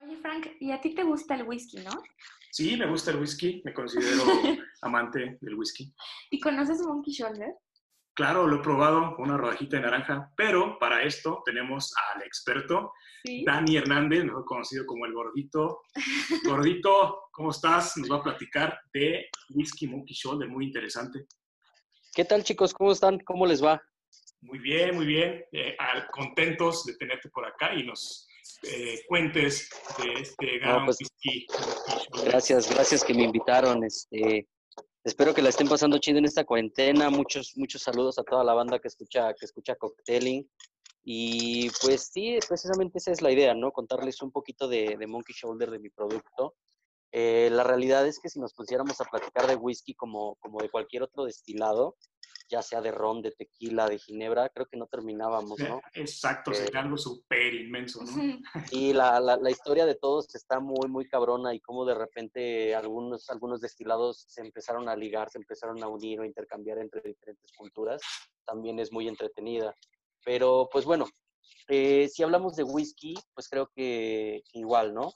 Oye, Frank, ¿y a ti te gusta el whisky, no? Sí, me gusta el whisky, me considero amante del whisky. ¿Y conoces Monkey Shoulder? Claro, lo he probado con una rodajita de naranja, pero para esto tenemos al experto, Sí. Dani Hernández, mejor conocido como el gordito. Gordito, ¿cómo estás? Nos va a platicar de Whisky Monkey Shoulder, muy interesante. ¿Qué tal chicos? ¿Cómo están? ¿Cómo les va? Muy bien, muy bien. Eh, contentos de tenerte por acá y nos eh, cuentes de este gran pues. Monkey Shoulder. Gracias, gracias que me invitaron. Este, espero que la estén pasando chido en esta cuarentena. Muchos, muchos saludos a toda la banda que escucha, que escucha Cocktailing. Y pues sí, precisamente esa es la idea, ¿no? Contarles un poquito de, de Monkey Shoulder, de mi producto. Eh, la realidad es que si nos pusiéramos a platicar de whisky como, como de cualquier otro destilado, ya sea de ron, de tequila, de ginebra, creo que no terminábamos, ¿no? Exacto, Eh, sería algo súper inmenso, ¿no? Y la, la, la historia de todos está muy, muy cabrona y cómo de repente algunos, algunos destilados se empezaron a ligar, se empezaron a unir o intercambiar entre diferentes culturas, también es muy entretenida. Pero pues bueno, eh, si hablamos de whisky, pues creo que igual, ¿no?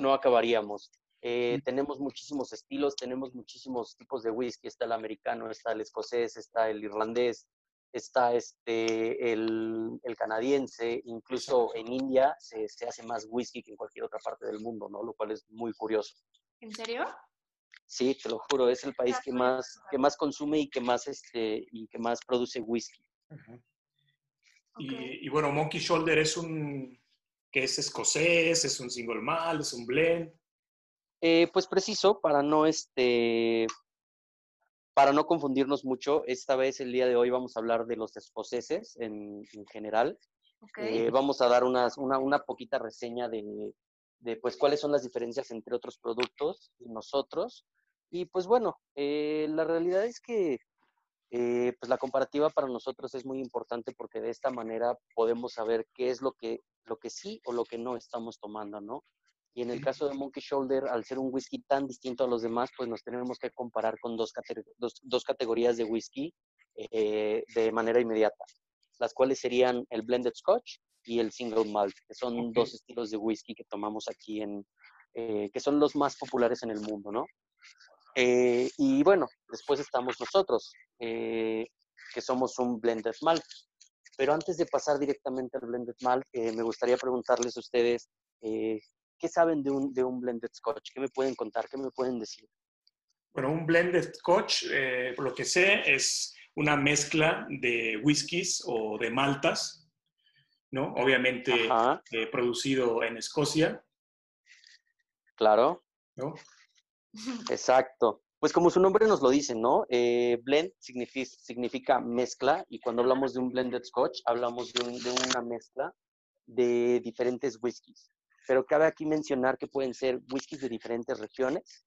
No acabaríamos. Eh, tenemos muchísimos estilos, tenemos muchísimos tipos de whisky. Está el americano, está el escocés, está el irlandés, está este, el, el canadiense, incluso en India se, se hace más whisky que en cualquier otra parte del mundo, ¿no? Lo cual es muy curioso. ¿En serio? Sí, te lo juro, es el país que más, que más consume y que más, este, y que más produce whisky. Y, y bueno, Monkey Shoulder es un es escocés, es un single malt, es un blend. Eh, pues preciso, para no, este, para no confundirnos mucho, esta vez, el día de hoy, vamos a hablar de los escoceses en, en general. Ok. Eh, vamos a dar unas, una, una poquita reseña de, de, pues, cuáles son las diferencias entre otros productos y nosotros. Y pues bueno, eh, la realidad es que eh, pues la comparativa para nosotros es muy importante porque de esta manera podemos saber qué es lo que, lo que sí o lo que no estamos tomando, ¿no? Y en el caso de Monkey Shoulder, al ser un whisky tan distinto a los demás, pues nos tenemos que comparar con dos, cate- dos, dos categorías de whisky eh, de manera inmediata, las cuales serían el blended scotch y el single malt, que son Ok. dos estilos de whisky que tomamos aquí en, eh, que son los más populares en el mundo, ¿no? Eh, y bueno, después estamos nosotros, eh, que somos un blended malt. Pero antes de pasar directamente al blended malt, eh, me gustaría preguntarles a ustedes, ¿qué saben de un, de un blended scotch? ¿Qué me pueden contar? ¿Qué me pueden decir? Bueno, un blended scotch, por lo que sé, es una mezcla de whiskies o de maltas, ¿no? Obviamente producido en Escocia, claro, ¿no? Exacto. Pues como su nombre nos lo dice, ¿no? Eh, blend signifi- significa mezcla y cuando hablamos de un blended scotch, hablamos de, un- de una mezcla de diferentes whiskies. Pero cabe aquí mencionar que pueden ser whiskies de diferentes regiones,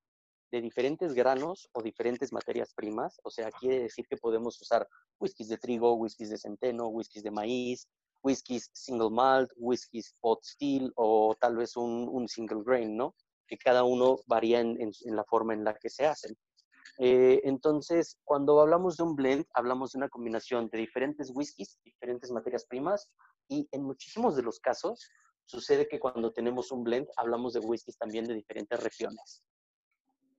de diferentes granos o diferentes materias primas. O sea, quiere decir que podemos usar whiskies de trigo, whiskies de centeno, whiskies de maíz, whiskies single malt, whiskies pot still o tal vez un single grain, ¿no? Que cada uno varía en, la forma en la que se hacen. Eh, entonces, cuando hablamos de un blend, hablamos de una combinación de diferentes whiskies, diferentes materias primas, y en muchísimos de los casos sucede que cuando tenemos un blend, hablamos de whiskies también de diferentes regiones,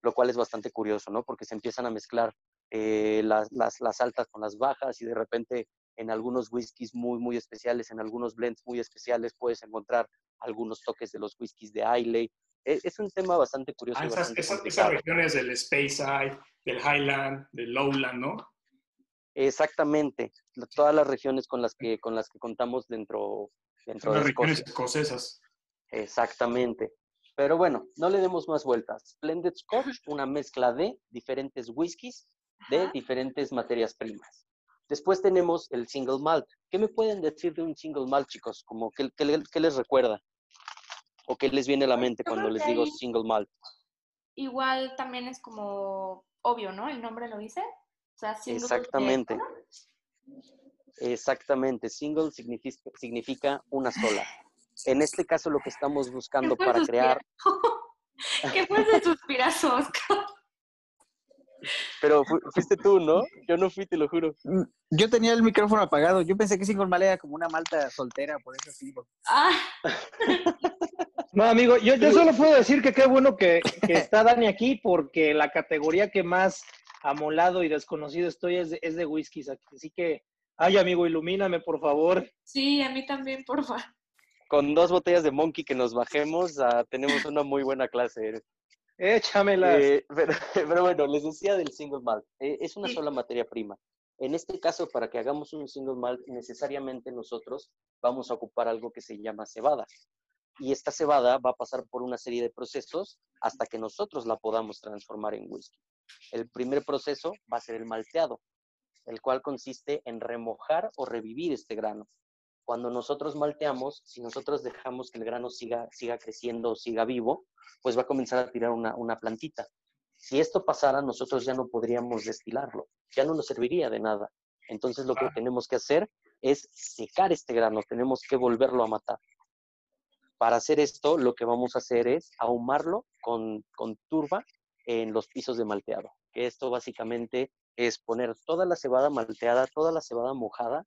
lo cual es bastante curioso, ¿no? Porque se empiezan a mezclar eh, las altas con las bajas y de repente en algunos whiskies muy, muy especiales, en algunos blends muy especiales, puedes encontrar algunos toques de los whiskies de Islay. E- Es un tema bastante curioso. Ah, esas, bastante esas- esas complicado. regiones del Speyside, del Highland, del Lowland, ¿no? Exactamente, todas las regiones con las que, con las que contamos dentro, dentro Son las de regiones escocesas. Exactamente. Pero bueno, no le demos más vueltas. Blended Scotch, una mezcla de diferentes whiskies de diferentes materias primas. Después tenemos el single malt. ¿Qué me pueden decir de un single malt, chicos? Como ¿qué, qué les recuerda? ¿O qué les viene a la mente Yo cuando les digo ahí- single malt? Igual también es como obvio, ¿no? El nombre lo dice. O sea, single de- Exactamente. Exactamente. Single significa, significa una sola. En este caso, lo que estamos buscando para suspirar? crear ¿Qué fue ese suspirazo, Oscar? Pero fuiste tú, ¿no? Yo no fui, te lo juro. Mm, yo tenía el micrófono apagado. Yo pensé que Single Malt era como una malta soltera, por eso sí. Ah. No, amigo, yo, yo solo puedo decir que qué bueno que, está Dani aquí porque la categoría que más amolado y desconocido estoy es de, es de whiskies. Así que, ay, amigo, ilumíname, por favor. Sí, a mí también, por favor. Con dos botellas de Monkey que nos bajemos, ah, tenemos una muy buena clase. Échamelas. Eh, pero, bueno, les decía del single malt. Eh, es una sola materia prima. En este caso, para que hagamos un single malt, necesariamente nosotros vamos a ocupar algo que se llama cebada. Y esta cebada va a pasar por una serie de procesos hasta que nosotros la podamos transformar en whisky. El primer proceso va a ser el malteado, el cual consiste en remojar o revivir este grano. Cuando nosotros malteamos, si nosotros dejamos que el grano siga, siga creciendo o siga vivo, pues va a comenzar a tirar una, una plantita. Si esto pasara, nosotros ya no podríamos destilarlo, ya no nos serviría de nada. Entonces lo que tenemos que hacer es secar este grano, tenemos que volverlo a matar. Para hacer esto, lo que vamos a hacer es ahumarlo con, con turba en los pisos de malteado. Esto básicamente es poner toda la cebada malteada, toda la cebada mojada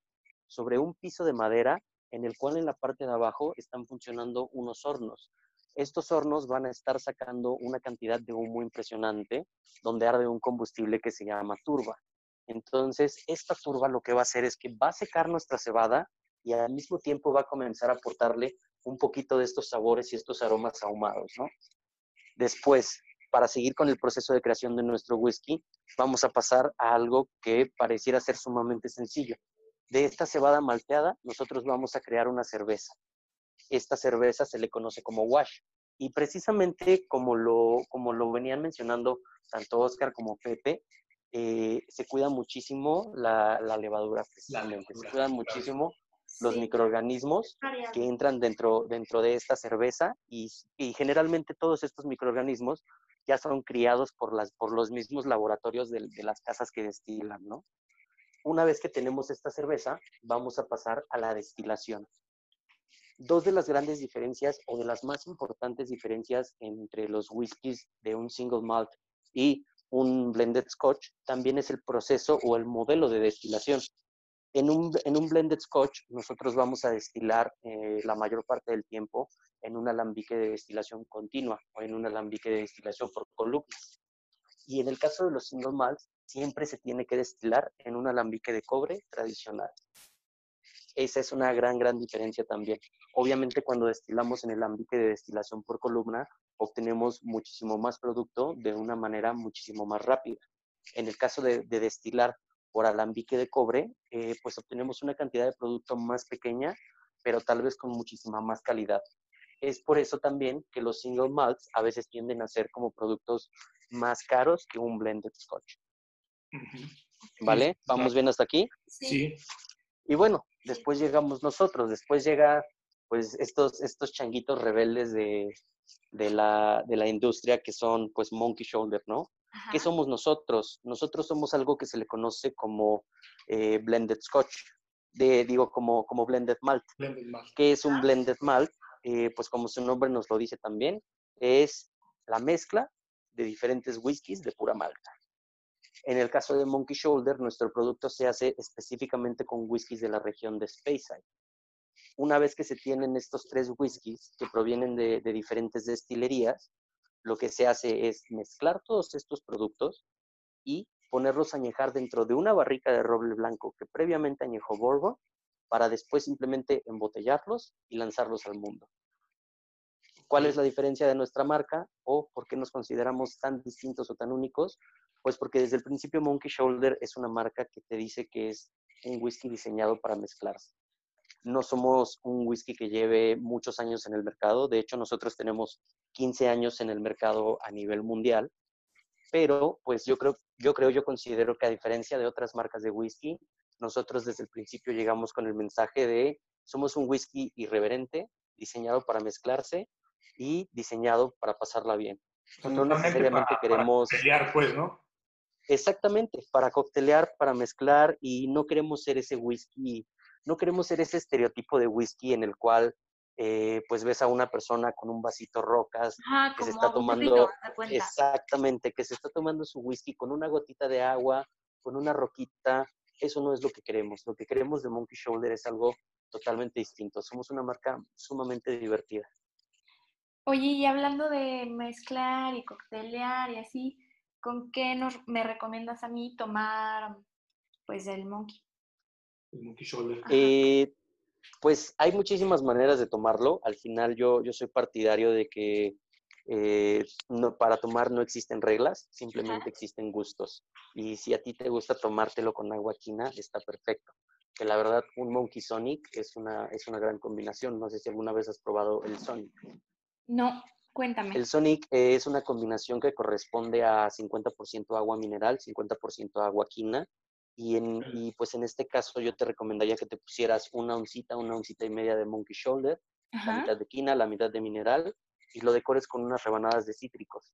sobre un piso de madera en el cual en la parte de abajo están funcionando unos hornos. Estos hornos van a estar sacando una cantidad de humo impresionante donde arde un combustible que se llama turba. Entonces, esta turba lo que va a hacer es que va a secar nuestra cebada y al mismo tiempo va a comenzar a aportarle un poquito de estos sabores y estos aromas ahumados, ¿no? Después, para seguir con el proceso de creación de nuestro whisky, vamos a pasar a algo que pareciera ser sumamente sencillo. De esta cebada malteada, nosotros vamos a crear una cerveza esta cerveza se le conoce como wash. Y precisamente como lo, como lo venían mencionando tanto Oscar como Pepe, eh, se cuida muchísimo la, levadura, precisamente. se cuidan muchísimo los microorganismos que entran dentro, dentro de esta cerveza y, generalmente todos estos microorganismos ya son criados por, las, por los mismos laboratorios de, de las casas que destilan, ¿no? Una vez que tenemos esta cerveza, vamos a pasar a la destilación dos de las grandes diferencias o de las más importantes diferencias entre los whiskies de un single malt y un blended scotch también es el proceso o el modelo de destilación. En un, en un blended scotch nosotros vamos a destilar eh, la mayor parte del tiempo en un alambique de destilación continua o en un alambique de destilación por columnas. Y en el caso de los single malts, siempre se tiene que destilar en un alambique de cobre tradicional. Esa es una gran, gran diferencia también. Obviamente cuando destilamos en el ámbito de destilación por columna, obtenemos muchísimo más producto de una manera muchísimo más rápida. En el caso de, destilar por alambique de cobre, eh, pues obtenemos una cantidad de producto más pequeña, pero tal vez con muchísima más calidad. Es por eso también que los single malts a veces tienden a ser como productos más caros que un blended scotch. ¿Vale? ¿Vamos bien hasta aquí? Sí. Y bueno, después llegamos nosotros, después llega pues estos, estos changuitos rebeldes de, la, industria que son pues Monkey Shoulder, ¿no? ¿Qué somos nosotros? Nosotros somos algo que se le conoce como eh, blended scotch, de, digo como, como blended malt. ¿Qué es un blended malt? Eh, pues como su nombre nos lo dice también, es la mezcla de diferentes whiskies de pura malta. En el caso de Monkey Shoulder, nuestro producto se hace específicamente con whiskies de la región de Speyside. Una vez que se tienen estos tres whiskies que provienen de, diferentes destilerías, lo que se hace es mezclar todos estos productos y ponerlos a añejar dentro de una barrica de roble blanco que previamente añejó Borgo para después simplemente embotellarlos y lanzarlos al mundo. ¿Cuál es la diferencia de nuestra marca o por qué nos consideramos tan distintos o tan únicos? Pues porque desde el principio Monkey Shoulder es una marca que te dice que es un whisky diseñado para mezclarse. No somos un whisky que lleve muchos años en el mercado, de hecho nosotros tenemos 15 años en el mercado a nivel mundial, pero pues yo creo, yo creo, yo considero que a diferencia de otras marcas de whisky, nosotros desde el principio llegamos con el mensaje de somos un whisky irreverente, diseñado para mezclarse y diseñado para pasarla bien. No necesariamente queremos... Para pues, ¿no? Exactamente, para coctelear, para mezclar y no queremos ser ese whisky, no queremos ser ese estereotipo de whisky en el cual eh, pues ves a una persona con un vasito rocas que se está tomando, exactamente, que se está tomando su whisky con una gotita de agua, con una roquita. Eso no es lo que queremos. Lo que queremos de Monkey Shoulder es algo totalmente distinto. Somos una marca sumamente divertida. Oye, y hablando de mezclar y coctelear y así, ¿con qué nos, me recomiendas a mí tomar pues el monkey? El Monkey Shoulder. Eh, pues hay muchísimas maneras de tomarlo. Al final yo, yo soy partidario de que eh, no, para tomar no existen reglas, simplemente existen gustos. Y si a ti te gusta tomártelo con agua quina, está perfecto. Que la verdad, un Monkey Sonic es una, es una gran combinación. No sé si alguna vez has probado el Sonic. No, cuéntame. El Sonic es una combinación que corresponde a 50% agua mineral, 50% agua quina. Y, en, y pues en este caso yo te recomendaría que te pusieras una oncita, una oncita y media de Monkey Shoulder, la mitad de quina, la mitad de mineral y lo decores con unas rebanadas de cítricos.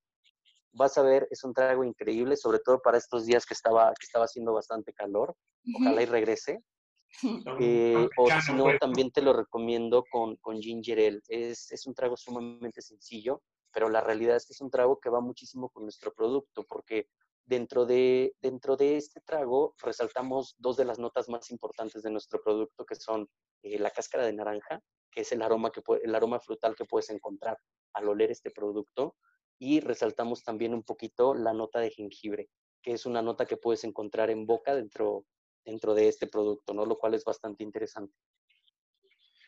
Vas a ver, es un trago increíble, sobre todo para estos días que estaba, que estaba haciendo bastante calor. Ojalá y regrese. Eh, o si no, pues, ¿no? también te lo recomiendo con, con ginger ale. Es, es un trago sumamente sencillo, pero la realidad es que es un trago que va muchísimo con nuestro producto, porque dentro de, dentro de este trago resaltamos dos de las notas más importantes de nuestro producto, que son eh, la cáscara de naranja, que es el aroma, que el aroma frutal que puedes encontrar al oler este producto, y resaltamos también un poquito la nota de jengibre, que es una nota que puedes encontrar en boca dentro, dentro de este producto, ¿no? Lo cual es bastante interesante.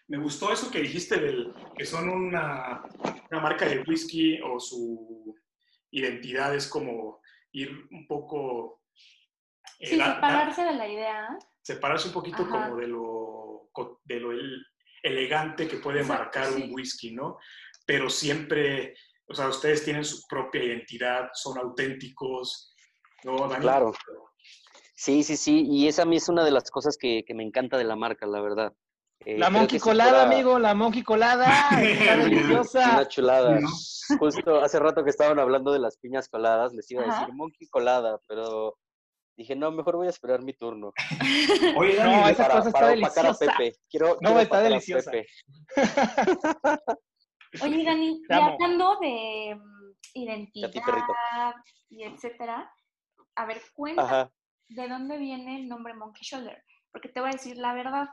Me gustó eso que dijiste del que son una, una marca de whisky o su identidad es como ir un poco eh, Sí, da- da- separarse de la idea. separarse un poquito Ajá. como de lo de lo el- elegante que puede Exacto, marcar sí. un whisky, ¿no? Pero siempre, o sea, ustedes tienen su propia identidad, son auténticos, ¿no? Claro. Sí, sí, sí, y esa a mí es una de las cosas que, que me encanta de la marca, la verdad. Eh, La monkey colada, fuera amigo, la monkey colada. Está deliciosa. Una chulada. ¿no? Justo hace rato que estaban hablando de las piñas coladas, les iba a Ajá. decir monkey colada, pero dije, no, mejor voy a esperar mi turno. Oye, Dani, No, esa para, cosa está para opacar a deliciosa. Pepe. Quiero, No, quiero está deliciosa. Pepe. Oye, Dani, y hablando de mm, identidad y etcétera, a ver, cuéntame Ajá. de dónde viene el nombre Monkey Shoulder. Porque te voy a decir la verdad.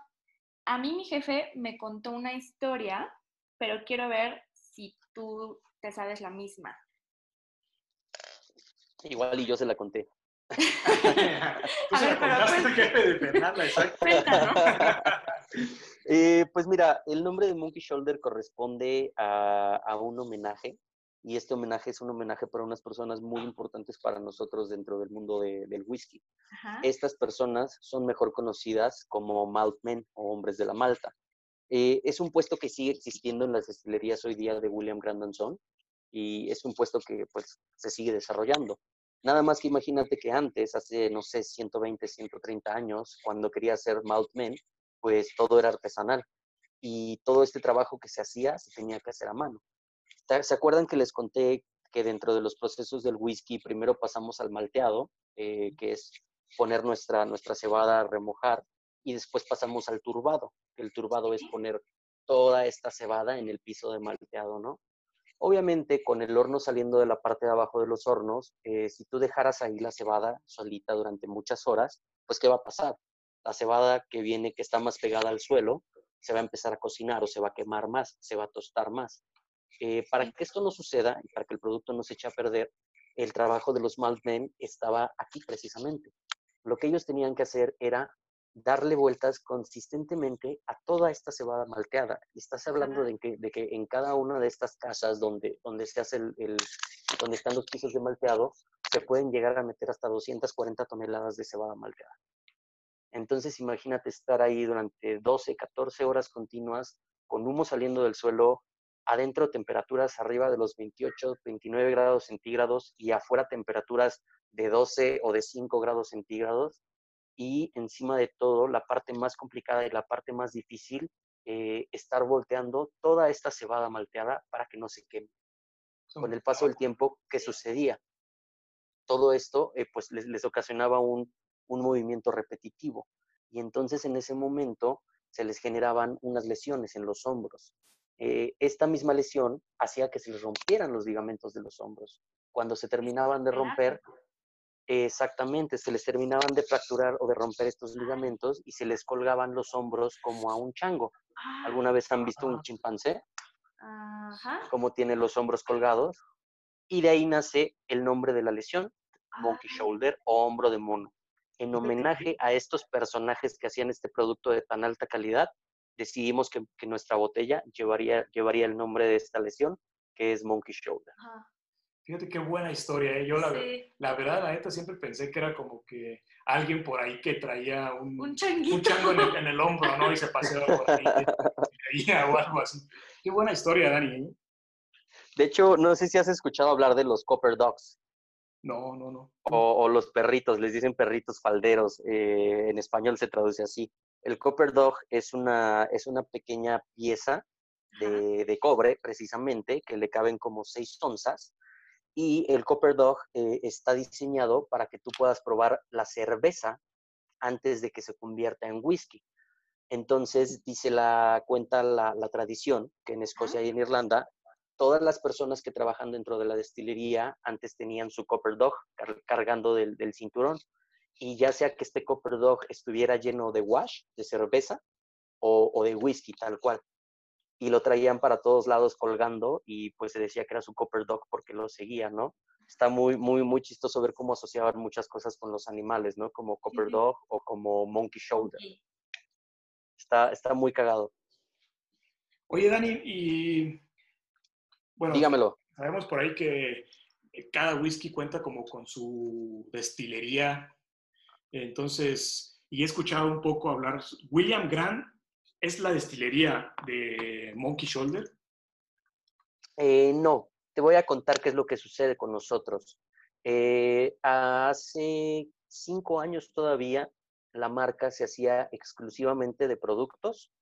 A mí mi jefe me contó una historia, pero quiero ver si tú te sabes la misma. Igual y yo se la conté. Tú se A la ver, pero contaste al cuen- jefe de Fernanda, exacto. Cuéntanos. Eh, pues mira, el nombre de Monkey Shoulder corresponde a, a un homenaje y este homenaje es un homenaje para unas personas muy importantes para nosotros dentro del mundo de- del whisky. Ajá. Estas personas son mejor conocidas como maltmen o hombres de la malta. Eh, es un puesto que sigue existiendo en las destilerías hoy día de William Grandon Son y es un puesto que pues se sigue desarrollando. Nada más que imagínate que antes, hace, no sé, 120, 130 años, cuando quería ser maltmen, pues todo era artesanal y todo este trabajo que se hacía se tenía que hacer a mano. ¿Ta- ¿Se acuerdan que les conté que dentro de los procesos del whisky primero pasamos al malteado, eh, que es poner nuestra, nuestra cebada a remojar, y después pasamos al turbado, el turbado es poner toda esta cebada en el piso de malteado, ¿no? Obviamente, con el horno saliendo de la parte de abajo de los hornos, eh, si tú dejaras ahí la cebada solita durante muchas horas, pues ¿qué va a pasar? La cebada que viene, que está más pegada al suelo, se va a empezar a cocinar o se va a quemar más, se va a tostar más. Eh, para que esto no suceda y para que el producto no se eche a perder, el trabajo de los maltmen estaba aquí precisamente. Lo que ellos tenían que hacer era darle vueltas consistentemente a toda esta cebada malteada. Estás hablando de que, de que en cada una de estas casas donde, donde se hace el, el- donde están los pisos de malteado, se pueden llegar a meter hasta 240 toneladas de cebada malteada. Entonces imagínate estar ahí durante 12, 14 horas continuas con humo saliendo del suelo, adentro temperaturas arriba de los 28, 29 grados centígrados y afuera temperaturas de 12 o de 5 grados centígrados. Y encima de todo, la parte más complicada y la parte más difícil, eh, estar volteando toda esta cebada malteada para que no se queme. Con el paso del tiempo, ¿qué sucedía? Todo esto eh, pues les, les ocasionaba un, un movimiento repetitivo. Y entonces en ese momento se les generaban unas lesiones en los hombros. Eh, esta misma lesión hacía que se les rompieran los ligamentos de los hombros. Cuando se terminaban de romper, exactamente, se les terminaban de fracturar o de romper estos ligamentos y se les colgaban los hombros como a un chango. ¿Alguna vez han visto un chimpancé? Ajá. Cómo tiene los hombros colgados. Y de ahí nace el nombre de la lesión, Monkey Ah. Shoulder o hombro de mono. En homenaje a estos personajes que hacían este producto de tan alta calidad, decidimos que, que nuestra botella llevaría, llevaría el nombre de esta lesión, que es Monkey Shoulder. Ajá. Fíjate qué buena historia. ¿eh? Yo la, Sí. la verdad, la neta, siempre pensé que era como que alguien por ahí que traía un, Un un chango en el, en el hombro, ¿no? Y se paseaba por ahí, o algo así. Qué buena historia, Dani. ¿eh? De hecho, no sé si has escuchado hablar de los Copper Dogs No, no, no. o, o los perritos, les dicen perritos falderos, eh, en español se traduce así. El Copper Dog es una, es una pequeña pieza de, de cobre, precisamente, que le caben como seis onzas. Y el Copper Dog eh, está diseñado para que tú puedas probar la cerveza antes de que se convierta en whisky. Entonces, dice la, cuenta la, la tradición que en Escocia y en Irlanda, todas las personas que trabajan dentro de la destilería antes tenían su Copper Dog car- cargando del, del cinturón. Y ya sea que este Copper Dog estuviera lleno de wash, de cerveza, o, o de whisky, tal cual. Y lo traían para todos lados colgando y pues se decía que era su Copper Dog porque lo seguía, ¿no? Está muy, muy, muy chistoso ver cómo asociaban muchas cosas con los animales, ¿no? Como Copper sí. Dog o como Monkey Shoulder. Sí. Está, está muy cagado. Oye, Dani, y bueno, Dígamelo. sabemos por ahí que cada whisky cuenta como con su destilería. Entonces, y he escuchado un poco hablar, William Grant es la destilería de Monkey Shoulder. Eh, no, te voy a contar qué es lo que sucede con nosotros. Eh, hace cinco años todavía la marca se hacía exclusivamente de productos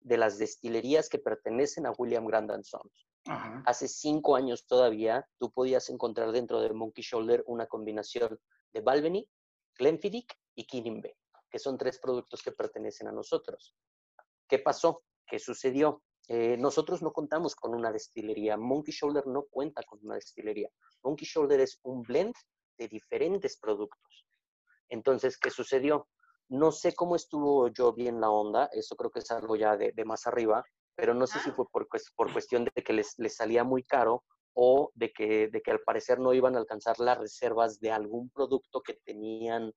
de las destilerías que pertenecen a William Grant and Sons. Ajá. Hace cinco años todavía tú podías encontrar dentro de Monkey Shoulder una combinación de Balvenie, Glenfiddich y Kinningbe, que son tres productos que pertenecen a nosotros. ¿Qué pasó? ¿Qué sucedió? Eh, nosotros no contamos con una destilería. Monkey Shoulder no cuenta con una destilería. Monkey Shoulder es un blend de diferentes productos. Entonces, ¿qué sucedió? No sé cómo estuvo yo bien la onda, eso creo que es algo ya de, de más arriba, pero no sé si Ah. fue por, por cuestión de que les, les salía muy caro o de que, de que al parecer no iban a alcanzar las reservas de algún producto que tenían,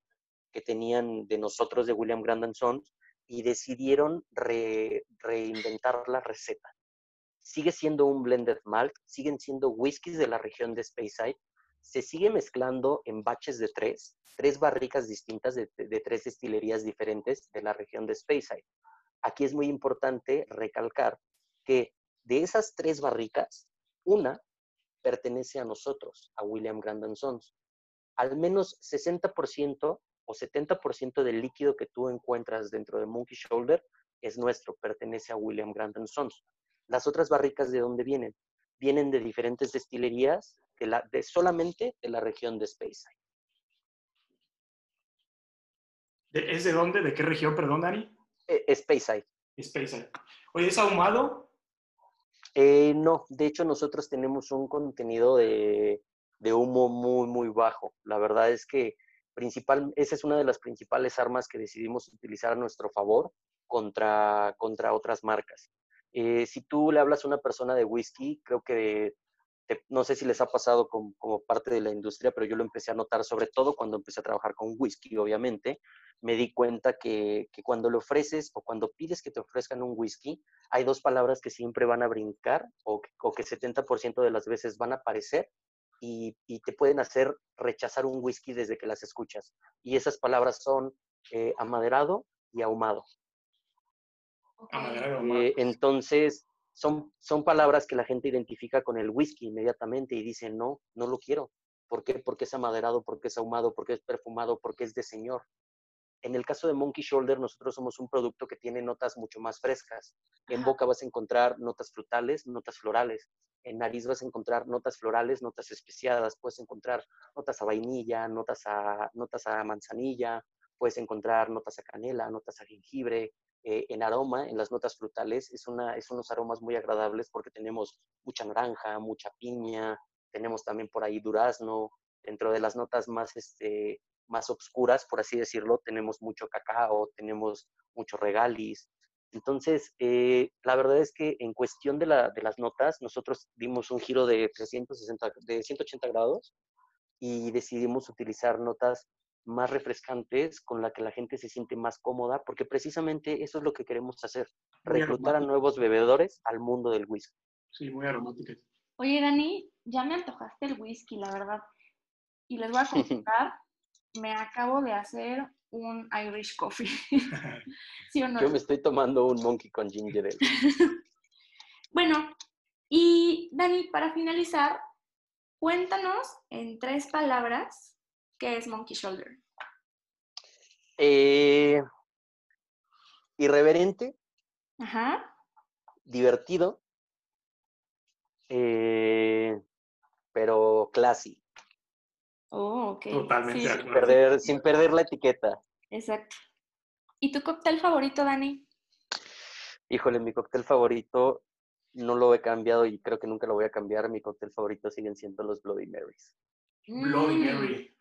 que tenían de nosotros de William Grant Sons y decidieron re- reinventar la receta. Sigue siendo un blended malt, siguen siendo whiskies de la región de Speyside, se sigue mezclando en baches de tres, tres barricas distintas de, de tres destilerías diferentes de la región de Speyside. Aquí es muy importante recalcar que de esas tres barricas, una pertenece a nosotros, a William Grant and Sons. Al menos 60% o 70% del líquido que tú encuentras dentro de Monkey Shoulder es nuestro, pertenece a William Grant and Sons. Las otras barricas, ¿de dónde vienen? Vienen de diferentes destilerías de, la, de solamente de la región de Speyside. ¿De- ¿Es de dónde? ¿De qué región, perdón, Dani? Eh, Speyside. Speyside. Oye, ¿es ahumado? Eh, no, de hecho nosotros tenemos un contenido de, humo muy, muy bajo. La verdad es que principal, esa es una de las principales armas que decidimos utilizar a nuestro favor contra, contra otras marcas. Eh, si tú le hablas a una persona de whisky, creo que te- no sé si les ha pasado como, como parte de la industria, pero yo lo empecé a notar sobre todo cuando empecé a trabajar con whisky, obviamente. Me di cuenta que, que cuando le ofreces o cuando pides que te ofrezcan un whisky, hay dos palabras que siempre van a brincar o, que- o que 70% de las veces van a aparecer y, y te pueden hacer rechazar un whisky desde que las escuchas. Y esas palabras son eh, amaderado y ahumado. Ok. Amaderado, ahumado. Eh, entonces, son, son palabras que la gente identifica con el whisky inmediatamente y dice, no, no lo quiero. ¿Por qué? Porque es amaderado, porque es ahumado, porque es perfumado, porque es de señor. En el caso de Monkey Shoulder, nosotros somos un producto que tiene notas mucho más frescas. En Ajá. boca vas a encontrar notas frutales, notas florales. En nariz vas a encontrar notas florales, notas especiadas. Puedes encontrar notas a vainilla, notas a, notas a manzanilla. Puedes encontrar notas a canela, notas a jengibre, eh, en aroma, en las notas frutales, es, una, es unos aromas muy agradables porque tenemos mucha naranja, mucha piña, tenemos también por ahí durazno, dentro de las notas más, este, más obscuras, por así decirlo, tenemos mucho cacao, tenemos mucho regalis. Entonces, eh, la verdad es que en cuestión de, la, de, las notas, nosotros dimos un giro de, 360, de 180 grados y decidimos utilizar notas más refrescantes con la que la gente se siente más cómoda, porque precisamente eso es lo que queremos hacer, reclutar a nuevos bebedores al mundo del whisky. Sí, muy aromática. Oye, Dani, ya me antojaste el whisky, la verdad. Y les voy a contar, me acabo de hacer un Irish coffee. ¿Sí o no? Yo me estoy tomando un monkey con ginger ale. bueno, y Dani, para finalizar, cuéntanos en tres palabras qué es Monkey Shoulder. Eh, irreverente. Ajá. Divertido. Eh, pero classy. Oh, ok. Totalmente. Sin, perder, sin perder la etiqueta. Exacto. ¿Y tu cóctel favorito, Dani? Híjole, mi cóctel favorito no lo he cambiado y creo que nunca lo voy a cambiar. Mi cóctel favorito siguen siendo los Bloody Marys. Bloody mm. Mary.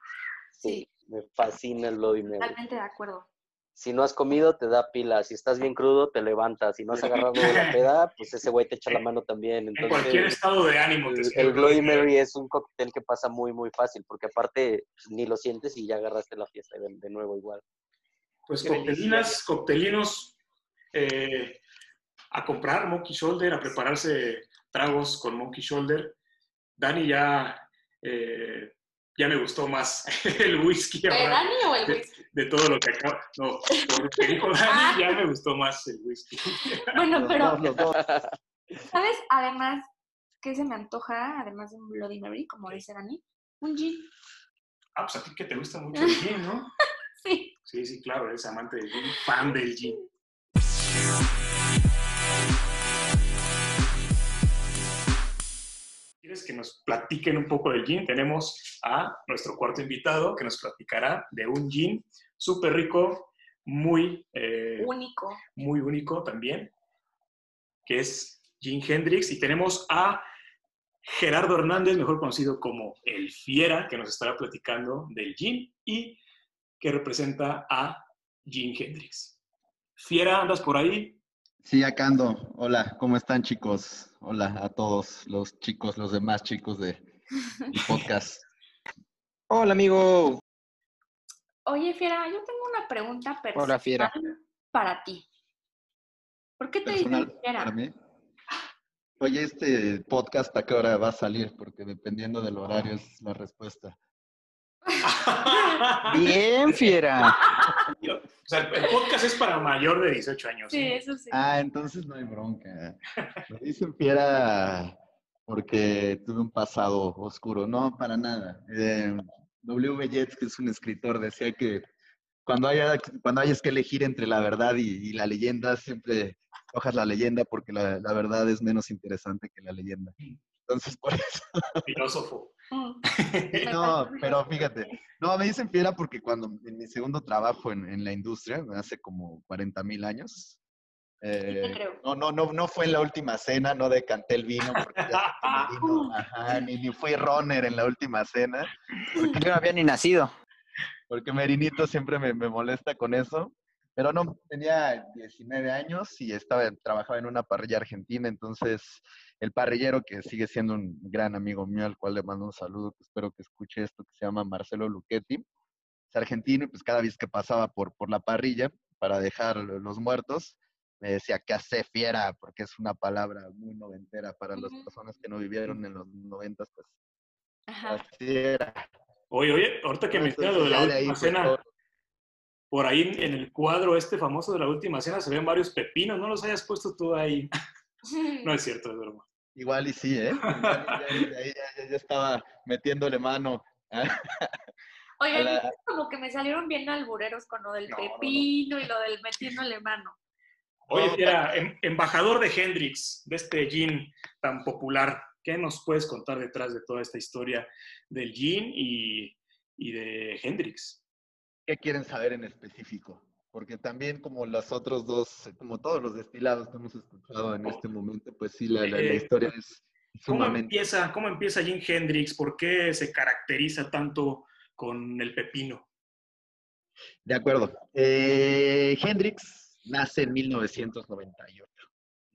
Sí, me fascina el Bloody Mary. Totalmente de acuerdo. Si no has comido, te da pila. Si estás bien crudo, te levantas. Si no has agarrado la peda, pues ese güey te echa la mano también. en cualquier estado de ánimo. el, el Bloody Mary es un cóctel que pasa muy, muy fácil, porque aparte ni lo sientes y ya agarraste la fiesta de, nuevo igual. Pues coctelinas, coctelinos, eh, a comprar Monkey Shoulder, a prepararse tragos con Monkey Shoulder. Dani ya eh, ya me gustó más el whisky. ¿De Dani o el whisky? De, todo lo que acaba. No, por lo que dijo Dani, ah. ya me gustó más el whisky. Bueno, pero. ¿Sabes? Además, ¿qué se me antoja? Además de un Bloody Mary, como dice Dani, un gin. Ah, pues a ti que te gusta mucho el gin, ¿no? sí. Sí, sí, claro, eres amante del gin, fan del gin. ¿Quieres que nos platiquen un poco del gin? Tenemos a nuestro cuarto invitado que nos platicará de un gin súper rico, muy... Eh, único. Muy único también, que es Gin Hendrix. Y tenemos a Gerardo Hernández, mejor conocido como El Fiera, que nos estará platicando del gin y que representa a Gin Hendrix. Fiera, ¿andas por ahí? Sí, acá ando. Hola, ¿cómo están chicos? Hola a todos los chicos, los demás chicos de podcast. Hola, amigo. Oye, Fiera, yo tengo una pregunta personal Hola, Fiera. para ti. ¿Por qué te dicen Fiera? Para mí. Oye, este podcast a qué hora va a salir, porque dependiendo del horario es la respuesta. Bien, fiera. O sea, el podcast es para mayor de 18 años. Sí, eso sí. Ah, entonces no hay bronca. Me dicen fiera porque tuve un pasado oscuro. No, para nada. Eh, w. Yates, que es un escritor, decía que cuando, haya, cuando hayas que elegir entre la verdad y, la leyenda, siempre cojas la leyenda porque la, la verdad es menos interesante que la leyenda. Entonces, por eso. Filósofo. no, pero fíjate, no, me dicen fiera porque cuando en mi segundo trabajo en, la industria, hace como 40 mil años, eh, no, no, no, no fue en la última cena, no decanté el vino, porque ya el vino ajá, ni, ni fui runner en la última cena. Porque yo no había ni nacido. Porque Merinito siempre me, me molesta con eso. Pero no, tenía 19 años y estaba, trabajaba en una parrilla argentina, entonces el parrillero, que sigue siendo un gran amigo mío, al cual le mando un saludo, que espero que escuche esto, que se llama Marcelo Luchetti, es argentino y pues cada vez que pasaba por, por la parrilla para dejar los muertos, me decía que hace fiera, porque es una palabra muy noventera para las personas que no vivieron en los noventas, pues Ajá. así era. Oye, oye, ahorita que me lo de la última cena, por ahí en el cuadro este famoso de la última cena se ven varios pepinos, no los hayas puesto tú ahí. no es cierto, es broma. Igual y sí, ¿eh? ya, estaba metiéndole mano. Oye, como que me salieron bien albureros con lo del pepino y lo del metiéndole mano. Oye, era em, embajador de Hendrix, de este gin tan popular. ¿Qué nos puedes contar detrás de toda esta historia del gin y, y de Hendrix? ¿Qué quieren saber en específico? porque también como los otros dos, como todos los destilados que hemos escuchado en este momento, pues sí, la, la- la Eh, historia es ¿Cómo empieza, ¿Cómo empieza Jim Hendrix? ¿Por qué se caracteriza tanto con el pepino? De acuerdo. Eh, Hendrix nace en 1998.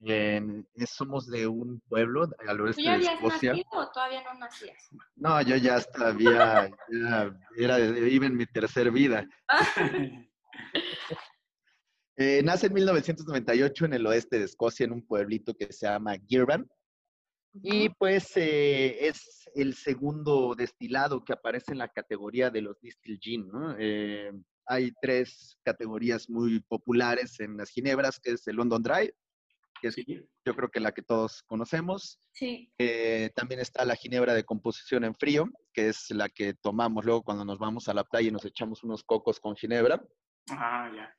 En- es- somos de un pueblo al ¿Tú oeste ya de habías Escocia. nacido o todavía no nacías? No, yo ya estaba, ya, ya era, iba en mi tercer vida. Eh, nace en 1998 en el oeste de Escocia, en un pueblito que se llama Girvan. Y pues eh, es el segundo destilado que aparece en la categoría de los Distill Gin. ¿no? Eh, hay tres categorías muy populares en las ginebras, que es el London Dry, que es Sí. yo creo que la que todos conocemos. Sí. Eh, también está la ginebra de composición en frío, que es la que tomamos luego cuando nos vamos a la playa y nos echamos unos cocos con ginebra. Ah, ya.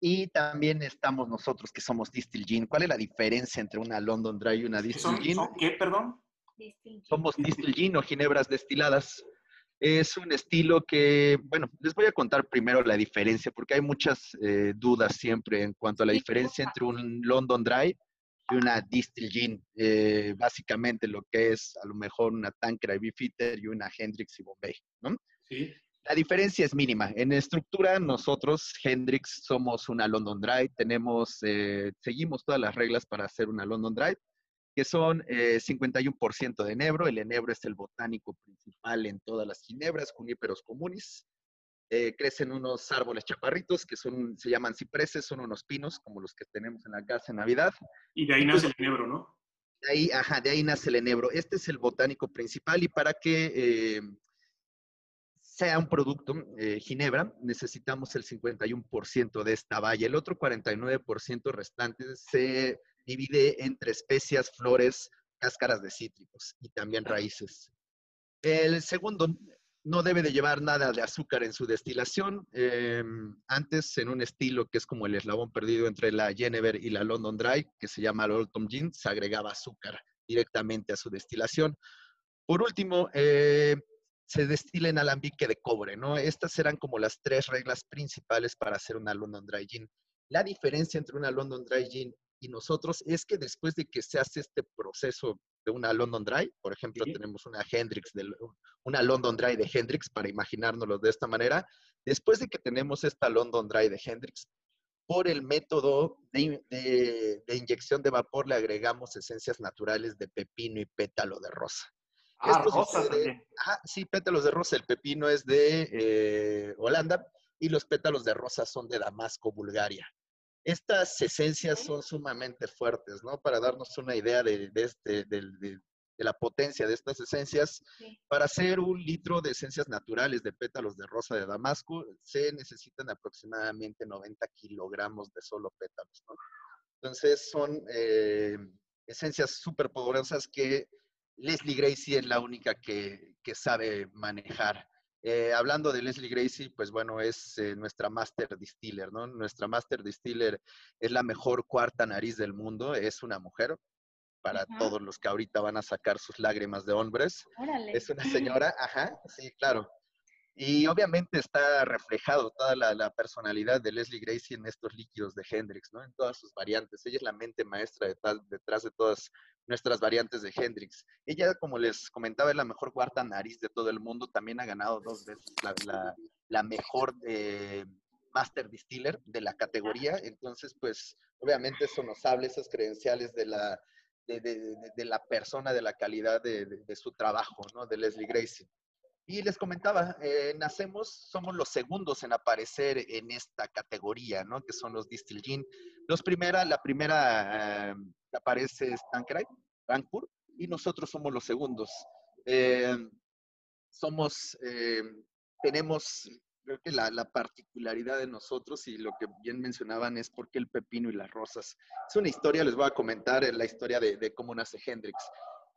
Y también estamos nosotros que somos Distill Gin. ¿Cuál es la diferencia entre una London Dry y una ¿Qué Distill son, Gin? son qué, perdón? Distill. Somos Distill Gin o ginebras destiladas. Es un estilo que, bueno, les voy a contar primero la diferencia, porque hay muchas eh, dudas siempre en cuanto a la diferencia entre un London Dry y una Distill Gin. Eh, básicamente lo que es a lo mejor una Tanqueray Beefeater y una Hendrix y Bombay, ¿no? Sí. La diferencia es mínima. En estructura, nosotros, Hendrix, somos una London Dry. Tenemos, eh, seguimos todas las reglas para hacer una London Dry, que son eh, 51% de enebro. El enebro es el botánico principal en todas las ginebras, Juniperos comunis. Eh, crecen unos árboles chaparritos que son, se llaman cipreses, son unos pinos, como los que tenemos en la casa en Navidad. Y de ahí nace el enebro, ¿no? De ahí, ajá, de ahí nace el enebro. Este es el botánico principal y para que eh, sea un producto, eh, Ginebra, necesitamos el 51% de esta valla. El otro 49% restante se divide entre especias, flores, cáscaras de cítricos y también raíces. El segundo no debe de llevar nada de azúcar en su destilación. Eh, antes, en un estilo que es como el eslabón perdido entre la Genever y la London Dry, que se llama el Old Tom Gin, se agregaba azúcar directamente a su destilación. Por último, eh, se destila en alambique de cobre, ¿no? Estas eran como las tres reglas principales para hacer una London Dry Gin. La diferencia entre una London Dry Gin y nosotros es que después de que se hace este proceso de una London Dry, por ejemplo, Sí. tenemos una Hendrix, de, una London Dry de Hendrix, para imaginárnoslo de esta manera, después de que tenemos esta London Dry de Hendrix, por el método de, de- de inyección de vapor le agregamos esencias naturales de pepino y pétalo de rosa. Ah, Esto rosa sucede- también. Ajá, sí, pétalos de rosa. El pepino es de eh, Holanda y los pétalos de rosa son de Damasco, Bulgaria. Estas esencias son sumamente fuertes, ¿no? Para darnos una idea de, de este, del- de- de la potencia de estas esencias, Sí. para hacer un litro de esencias naturales de pétalos de rosa de Damasco, se necesitan aproximadamente 90 kilogramos de solo pétalos, ¿no? Entonces son eh, esencias súper poderosas que Leslie Gracie es la única que, que sabe manejar. Eh, hablando de Leslie Gracie, pues bueno, es eh, nuestra Master Distiller, ¿no? Nuestra Master Distiller es la mejor cuarta nariz del mundo, es una mujer, para Ajá. todos los que ahorita van a sacar sus lágrimas de hombres. Órale. Es una señora, ajá, sí, claro. Y obviamente está reflejado toda la, la personalidad de Leslie Gracie en estos líquidos de Hendrix, ¿no? En todas sus variantes. Ella es la mente maestra detrás, detrás de todas nuestras variantes de Hendrix. Ella, como les comentaba, es la mejor cuarta nariz de todo el mundo. También ha ganado dos veces la, mejor eh, Master Distiller de la categoría. Entonces, pues, obviamente eso nos habla, esas credenciales de la, de, de- la persona, de la calidad de su trabajo, ¿no? De Leslie Gracie. Y les comentaba, eh, nacemos, somos los segundos en aparecer en esta categoría, ¿no? Que son los Distill Gin. Los primera, la primera eh, que aparece es Tanqueray, y nosotros somos los segundos. Eh, somos, eh, tenemos, creo que la, la particularidad de nosotros y lo que bien mencionaban es por qué el pepino y las rosas. Es una historia, les voy a comentar la historia de, de cómo nace Hendrix.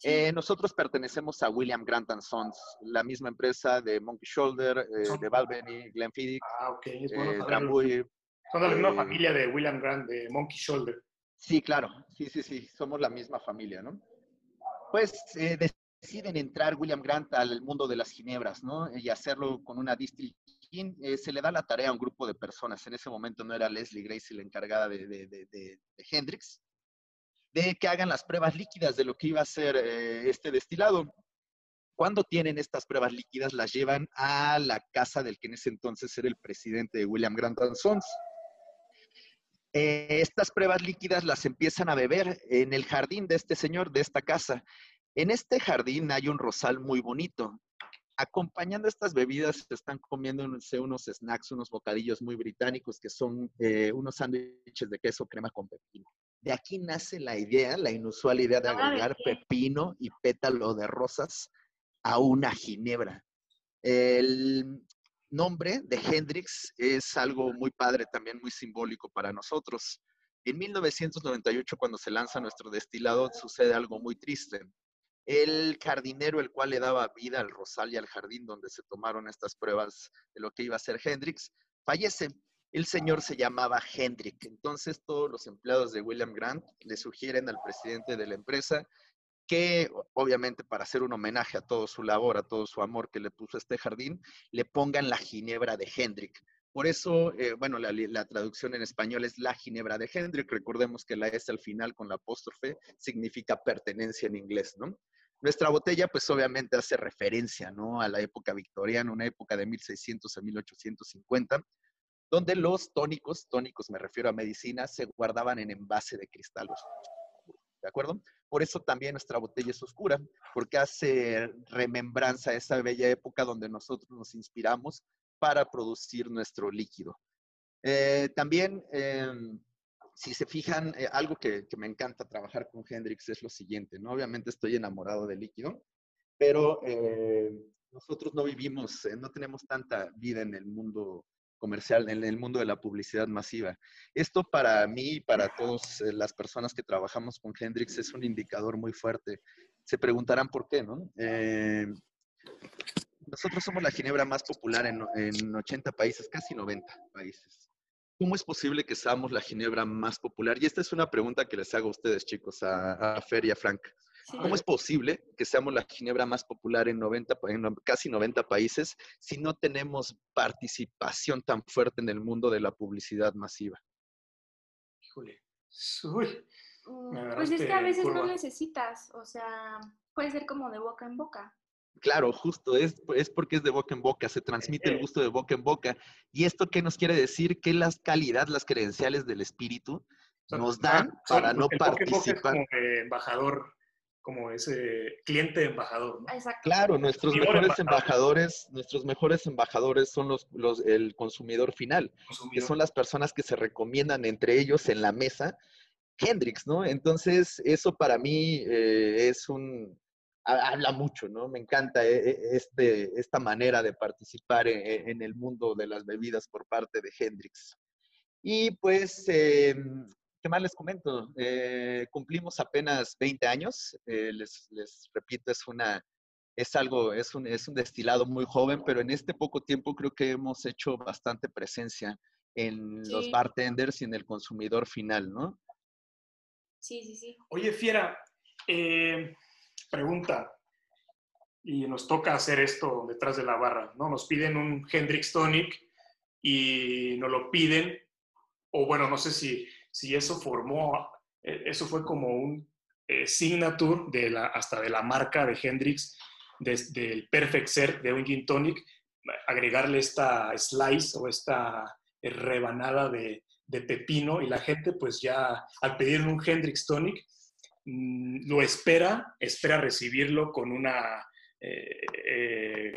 Eh, nosotros pertenecemos a William Grant and Sons, la misma empresa de Monkey Shoulder, eh, de Balvenie, Glenfiddich, Ah, ok, es bueno eh. Drambuie. Son de la misma eh, familia de William Grant, de Monkey Shoulder. Sí, claro, sí, sí, sí, somos la misma familia, ¿no? Pues eh, deciden entrar William Grant al mundo de las ginebras, ¿no? Y hacerlo con una distill eh, se le da la tarea a un grupo de personas. En ese momento no era Leslie Gracie la encargada de, de, de, de Hendrix, de que hagan las pruebas líquidas de lo que iba a ser eh, este destilado. Cuando tienen estas pruebas líquidas, las llevan a la casa del que en ese entonces era el presidente de William Grant Sons. Eh, estas pruebas líquidas las empiezan a beber en el jardín de este señor, de esta casa. En este jardín hay un rosal muy bonito. Acompañando estas bebidas están comiendo unos snacks, unos bocadillos muy británicos que son eh, unos sándwiches de queso crema con pepino. De aquí nace la idea, la inusual idea de agregar pepino y pétalo de rosas a una ginebra. El nombre de Hendrix es algo muy padre, también muy simbólico para nosotros. En 1998, cuando se lanza nuestro destilado, sucede algo muy triste. El jardinero, el cual le daba vida al rosal y al jardín donde se tomaron estas pruebas de lo que iba a ser Hendrix, fallece. El señor se llamaba Hendrick. Entonces todos los empleados de William Grant le sugieren al presidente de la empresa que obviamente para hacer un homenaje a todo su labor, a todo su amor que le puso a este jardín, le pongan la ginebra de Hendrick. Por eso, eh, bueno, la, la, traducción en español es la ginebra de Hendrick. Recordemos que la S al final con la apóstrofe significa pertenencia en inglés, ¿no? Nuestra botella, pues obviamente hace referencia, ¿no? A la época victoriana, una época de 1600 a 1850, donde los tónicos, tónicos me refiero a medicina, se guardaban en envase de cristal. ¿De acuerdo? Por eso también nuestra botella es oscura, porque hace remembranza a esa bella época donde nosotros nos inspiramos para producir nuestro líquido. Eh, también, em, si se fijan, eh, algo que, me encanta trabajar con Hendrix es lo siguiente, ¿no? Obviamente estoy enamorado del líquido, pero eh, nosotros no vivimos, no tenemos tanta vida en el mundo comercial, en el mundo de la publicidad masiva. Esto para mí y para todas eh, las personas que trabajamos con Hendrix es un indicador muy fuerte. Se preguntarán por qué, ¿no? Eh, nosotros somos la ginebra más popular en, en 80 países, casi 90 países. ¿Cómo es posible que seamos la ginebra más popular? Y esta es una pregunta que les hago a ustedes, chicos, a, a Fer y a Frank. ¿Cómo es posible que seamos la ginebra más popular en, 90, en casi 90 países si no tenemos participación tan fuerte en el mundo de la publicidad masiva? Híjole. Uy, mm, pues es que a veces no necesitas, o sea, puede ser como de boca en boca. Claro, justo, es, es porque es de boca en boca, se transmite el eh. gusto de boca en boca. ¿Y esto qué nos quiere decir? Que las calidad, las credenciales del espíritu nos dan para no participar. como embajador como ese cliente embajador. Claro, nuestros mejores embajadores, nuestros mejores embajadores son los, los el consumidor final, que son las personas que se recomiendan entre ellos en la mesa. Hendrix, ¿no? Entonces, eso para mí eh, es un, habla mucho, ¿no? Me encanta eh, eh, este, esta manera de participar en, en, el mundo de las bebidas por parte de Hendrix. Y pues em, ¿Qué más les comento? Eh, cumplimos apenas 20 años. Eh, les, les, repito, es una, es algo, es un, es un destilado muy joven, pero en este poco tiempo creo que hemos hecho bastante presencia en los bartenders y en el consumidor final, ¿no? Sí, sí, sí. Oye, Fiera, eh, pregunta, y nos toca hacer esto detrás de la barra, ¿no? Nos piden un Hendrix Tonic y nos lo piden, o bueno, no sé si si eso formó, eh, eso fue como un eh, signature de hasta de la marca de Hendrix, desde el Perfect Ser de un Gin Tonic, agregarle esta slice o esta eh, rebanada de, de, pepino y la gente pues ya al pedir un Hendrix Tonic mm, lo espera, espera recibirlo con una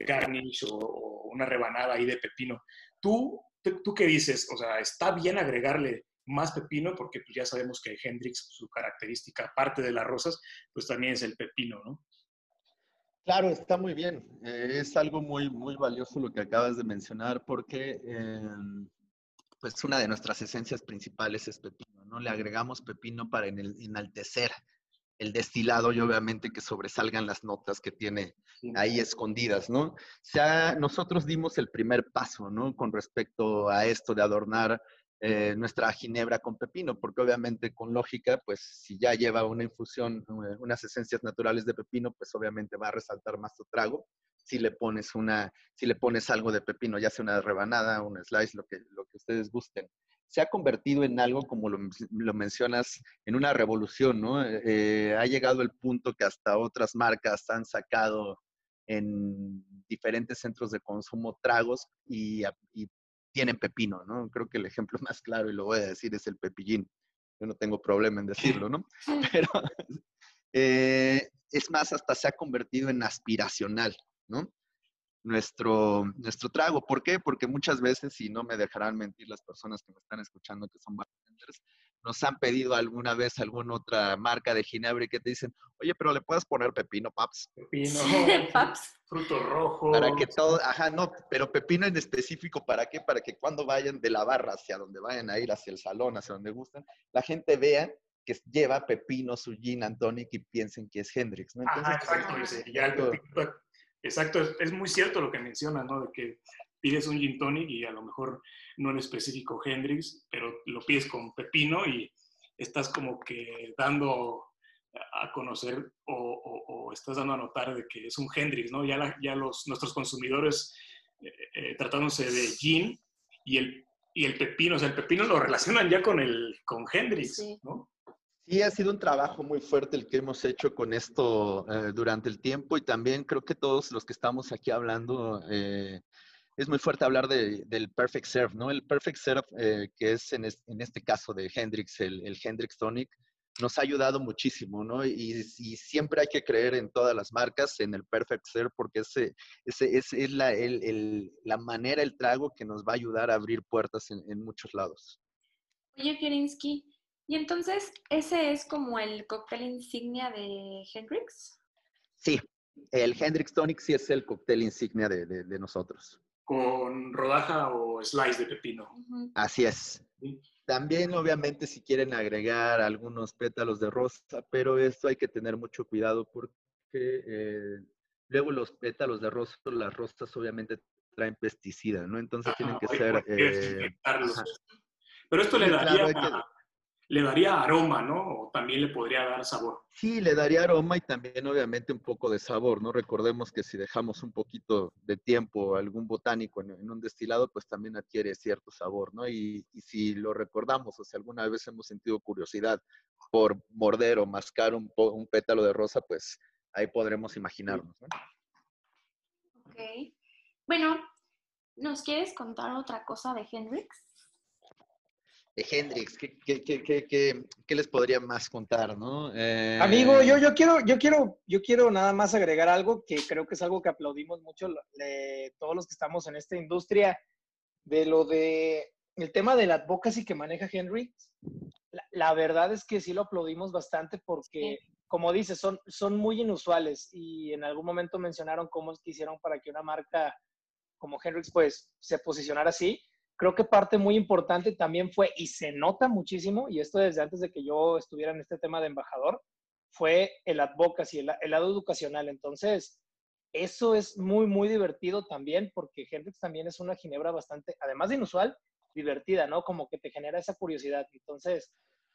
garnish o, una rebanada ahí de pepino. ¿Tú, ¿Tú qué dices? O sea, ¿está bien agregarle más pepino, porque pues ya sabemos que Hendrix, su característica, aparte de las rosas, pues también es el pepino, ¿no? Claro, está muy bien. Eh, es algo muy, muy valioso lo que acabas de mencionar, porque em, pues una de nuestras esencias principales es pepino, ¿no? Le agregamos pepino para enaltecer el destilado y obviamente que sobresalgan las notas que tiene ahí escondidas, ¿no? O sea, nosotros dimos el primer paso, ¿no? Con respecto a esto de adornar eh, nuestra ginebra con pepino, porque obviamente con lógica, pues si ya lleva una infusión, eh, unas esencias naturales de pepino, pues obviamente va a resaltar más su trago. si le pones una, si le pones algo de pepino, ya sea una rebanada, un slice, lo que, lo que ustedes gusten. Se ha convertido en algo, como lo, lo mencionas, en una revolución, ¿no? Eh, ha llegado el punto que hasta otras marcas han sacado en diferentes centros de consumo tragos y tienen pepino, ¿no? Creo que el ejemplo más claro, y lo voy a decir, es el pepillín. Yo no tengo problema en decirlo, ¿no? Pero eh, es más, hasta se ha convertido en aspiracional, ¿no? Nuestro, nuestro trago. ¿Por qué? Porque muchas veces, y no me dejarán mentir las personas que me están escuchando que son bartenders, nos han pedido alguna vez alguna otra marca de ginebra y que te dicen, oye, pero le puedes poner pepino, paps. Pepino, fruto rojo. Para que todo, ajá, no, pero pepino en específico, ¿para qué? Para que cuando vayan de la barra hacia donde vayan a ir, hacia el salón, hacia donde gustan, la gente vea que lleva pepino, su gin and tonic y piensen que es Hendrix, ¿no? Entonces, exacto, ya el pepino, exacto, es, es, muy cierto lo que menciona, ¿no? De que pides un gin tonic y a lo mejor no en específico Hendrix, pero lo pides con pepino y estás como que dando a conocer o, estás dando a notar de que es un Hendrix, ¿no? Ya, ya los, nuestros consumidores eh, eh, tratándose de gin y el, y el pepino, o sea, el pepino lo relacionan ya con el con Hendrix, sí. ¿no? Sí, ha sido un trabajo muy fuerte el que hemos hecho con esto eh, durante el tiempo y también creo que todos los que estamos aquí hablando eh, es muy fuerte hablar de, del perfect serve, ¿no? El perfect serve, eh, que es en, en, este caso de Hendrix, el, el, Hendrix Tonic, nos ha ayudado muchísimo, ¿no? Y, y, siempre hay que creer en todas las marcas, en el perfect serve, porque ese, ese, ese es la, el, el, la, manera, el trago que nos va a ayudar a abrir puertas en, en muchos lados. Oye, Fierinsky, ¿y entonces ese es como el cóctel insignia de Hendrix? Sí, el Hendrix Tonic sí es el cóctel insignia de, de, de nosotros con rodaja o slice de pepino. Así es. También, obviamente, si quieren agregar algunos pétalos de rosa, pero esto hay que tener mucho cuidado porque eh, luego los pétalos de rosa, las rosas obviamente traen pesticida, ¿no? Entonces ah, tienen que ser... Eh, pero esto le daría... Claro, le daría aroma, ¿no? O también le podría dar sabor. Sí, le daría aroma y también obviamente un poco de sabor, ¿no? Recordemos que si dejamos un poquito de tiempo algún botánico en, en un destilado, pues también adquiere cierto sabor, ¿no? Y, y, si lo recordamos o si alguna vez hemos sentido curiosidad por morder o mascar un, un pétalo de rosa, pues ahí podremos imaginarnos, ¿no? Ok. Bueno, ¿nos quieres contar otra cosa de Hendrix? De Hendrix, ¿qué, qué, qué, qué, les podría más contar, no? Eh... Amigo, yo, yo, quiero, yo, quiero, yo quiero nada más agregar algo que creo que es algo que aplaudimos mucho de todos los que estamos en esta industria, de lo de el tema de la advocacy que maneja Hendrix. La, la verdad es que sí lo aplaudimos bastante porque, sí. como dices, son, son muy inusuales y en algún momento mencionaron cómo es que hicieron para que una marca como Hendrix pues se posicionara así creo que parte muy importante también fue, y se nota muchísimo, y esto desde antes de que yo estuviera en este tema de embajador, fue el advocacy, el, el lado educacional. Entonces, eso es muy, muy divertido también, porque Hendrix también es una ginebra bastante, además de inusual, divertida, ¿no? Como que te genera esa curiosidad. Entonces,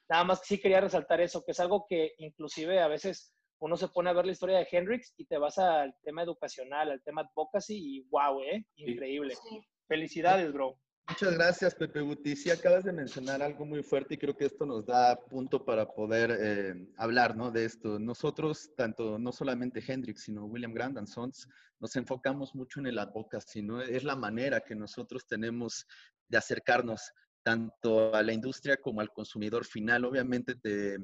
nada más que sí quería resaltar eso, que es algo que inclusive a veces uno se pone a ver la historia de Hendrix y te vas al tema educacional, al tema advocacy y wow, ¿eh? Increíble. Sí. Felicidades, bro. Muchas gracias, Pepe Guti. Sí, acabas de mencionar algo muy fuerte y creo que esto nos da punto para poder eh, hablar ¿no? de esto. Nosotros, tanto no solamente Hendrix, sino William Grant and Sons, nos enfocamos mucho en el advocacy, ¿no? Es la manera que nosotros tenemos de acercarnos tanto a la industria como al consumidor final. Obviamente te,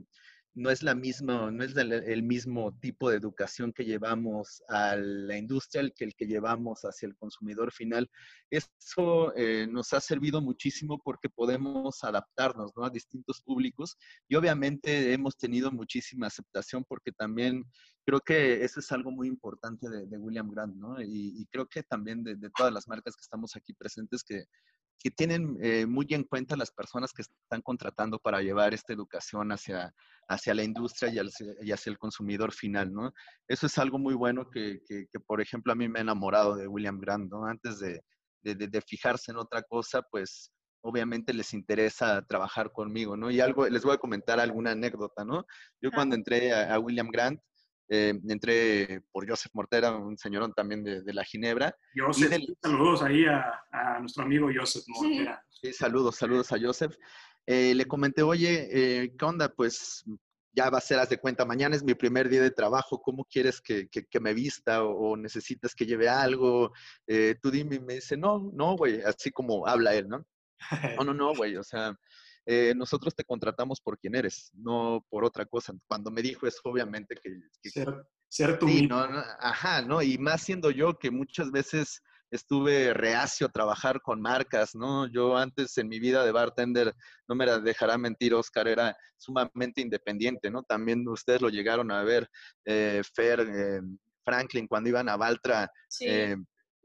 no es la misma, no es el, mismo tipo de educación que llevamos a la industria que el que llevamos hacia el consumidor final. Eso eh, nos ha servido muchísimo porque podemos adaptarnos ¿no? a distintos públicos y obviamente hemos tenido muchísima aceptación porque también creo que eso es algo muy importante de, William Grant, ¿no? Y, y creo que también de, de, todas las marcas que estamos aquí presentes que que tienen eh, muy en cuenta las personas que están contratando para llevar esta educación hacia, hacia la industria y hacia, y hacia el consumidor final, ¿no? Eso es algo muy bueno que, que, que, por ejemplo, a mí me ha enamorado de William Grant, ¿no? Antes de, de, de, fijarse en otra cosa, pues obviamente les interesa trabajar conmigo, ¿no? Y algo, les voy a comentar alguna anécdota, ¿no? Yo cuando entré a, a William Grant, eh, entré por Joseph Mortera, un señorón también de, la Ginebra. Joseph, saludos ahí a, nuestro amigo Joseph Mortera. Sí, saludos, saludos a Joseph. Eh, le comenté, oye, eh, ¿qué onda? Pues ya va a ser, haz de cuenta, mañana es mi primer día de trabajo, ¿cómo quieres que, me vista o, necesitas que lleve algo? tú dime, y me dice, no, no, güey, así como habla él, ¿no? No, no, no, güey, o sea, eh, nosotros te contratamos por quien eres, no por otra cosa. Cuando me dijo eso, obviamente que... ser, ser tú sí, ajá, ¿no? Y más siendo yo que muchas veces estuve reacio a trabajar con marcas, ¿no? Yo antes en mi vida de bartender, no me dejará mentir, Oscar, era sumamente independiente, ¿no? También ustedes lo llegaron a ver, eh, Fer, eh, Franklin, cuando iban a Valtra,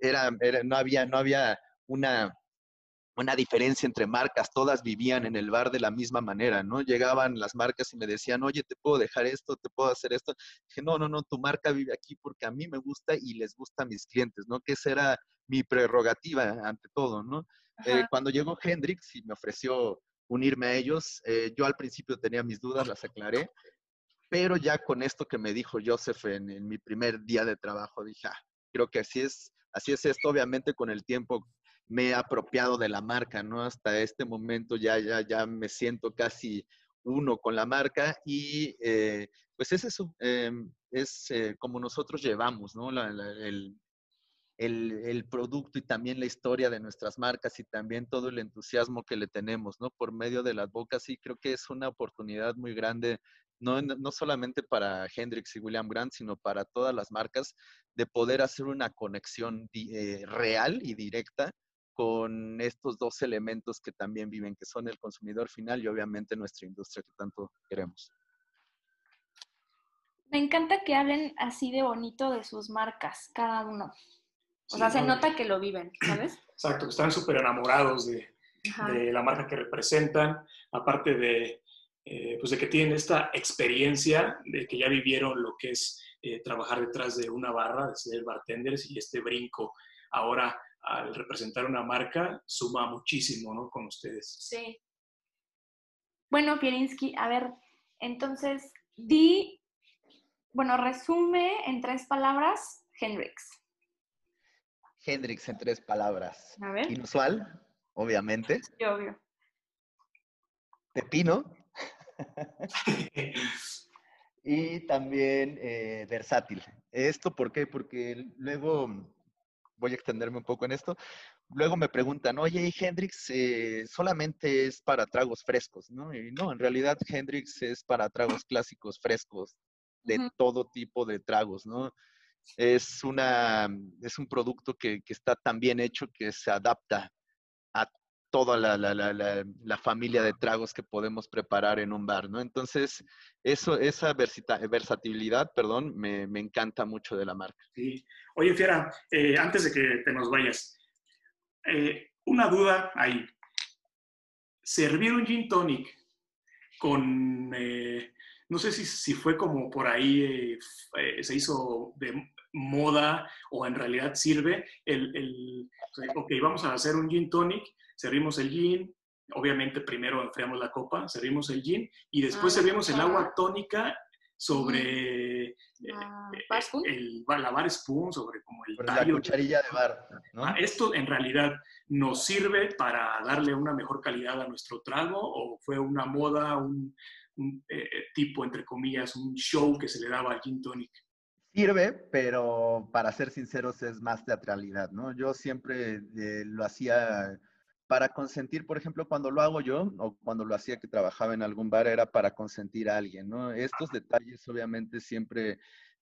era, no, había, no había una una diferencia entre marcas, todas vivían en el bar de la misma manera, ¿no? Llegaban las marcas y me decían, oye, te puedo dejar esto, te puedo hacer esto. Dije, no, no, no, tu marca vive aquí porque a mí me gusta y les gusta a mis clientes, ¿no? Que esa era mi prerrogativa ante todo, ¿no? Eh, cuando llegó Hendrix y me ofreció unirme a ellos, eh, yo al principio tenía mis dudas, las aclaré, pero ya con esto que me dijo Joseph en, en mi primer día de trabajo, dije, ah, creo que así es, así es esto, obviamente con el tiempo me he apropiado de la marca, ¿no? Hasta este momento ya, ya, ya me siento casi uno con la marca y eh, pues es eso, em, es eh, como nosotros llevamos, ¿no? el, el, producto y también la historia de nuestras marcas y también todo el entusiasmo que le tenemos, ¿no? Por medio de las bocas y creo que es una oportunidad muy grande, no, no solamente para Hendrix y William Grant, sino para todas las marcas, de poder hacer una conexión eh, real y directa con estos dos elementos que también viven, que son el consumidor final y obviamente nuestra industria que tanto queremos. Me encanta que hablen así de bonito de sus marcas, cada uno. O sea, se nota que lo viven, ¿sabes? Exacto, que están súper enamorados de, la marca que representan, aparte de, eh, pues de que tienen esta experiencia de que ya vivieron lo que es eh, trabajar detrás de una barra, de ser bartenders y este brinco ahora al representar una marca suma muchísimo, ¿no? Con ustedes. Sí. Bueno, Pierinsky, a ver, entonces, di, bueno, resume en tres palabras Hendrix. Hendrix en tres palabras. A ver. Inusual, obviamente. Sí, obvio. Pepino. y también eh, versátil. ¿Esto por qué? Porque luego voy a extenderme un poco en esto. Luego me preguntan, oye, Hendrix eh, solamente es para tragos frescos, ¿no? Y no, en realidad Hendrix es para tragos clásicos frescos, de todo tipo de tragos, ¿no? Es, una, es un producto que, que está tan bien hecho que se adapta toda la, la, la, la, familia de tragos que podemos preparar en un bar, ¿no? Entonces, eso, esa versatilidad, perdón, me, me, encanta mucho de la marca. Sí. Oye, Fiera, eh, antes de que te nos vayas, eh, una duda ahí. Servir un gin tonic con, eh, no sé si, si, fue como por ahí se hizo de moda o en realidad sirve el, el, ok, vamos a hacer un gin tonic, servimos el gin, obviamente primero enfriamos la copa, servimos el gin y después ah, servimos el agua tónica sobre eh, ah, el, la bar spoon, sobre como el La cucharilla de bar. Ah, ¿Esto en realidad nos sirve para darle una mejor calidad a nuestro trago o fue una moda, un, eh, eh, tipo, entre comillas, un show que se le daba al gin tonic? Sirve, pero para ser sinceros es más teatralidad, ¿no? Yo siempre lo hacía para consentir, por ejemplo, cuando lo hago yo o cuando lo hacía que trabajaba en algún bar, era para consentir a alguien, ¿no? Estos detalles obviamente siempre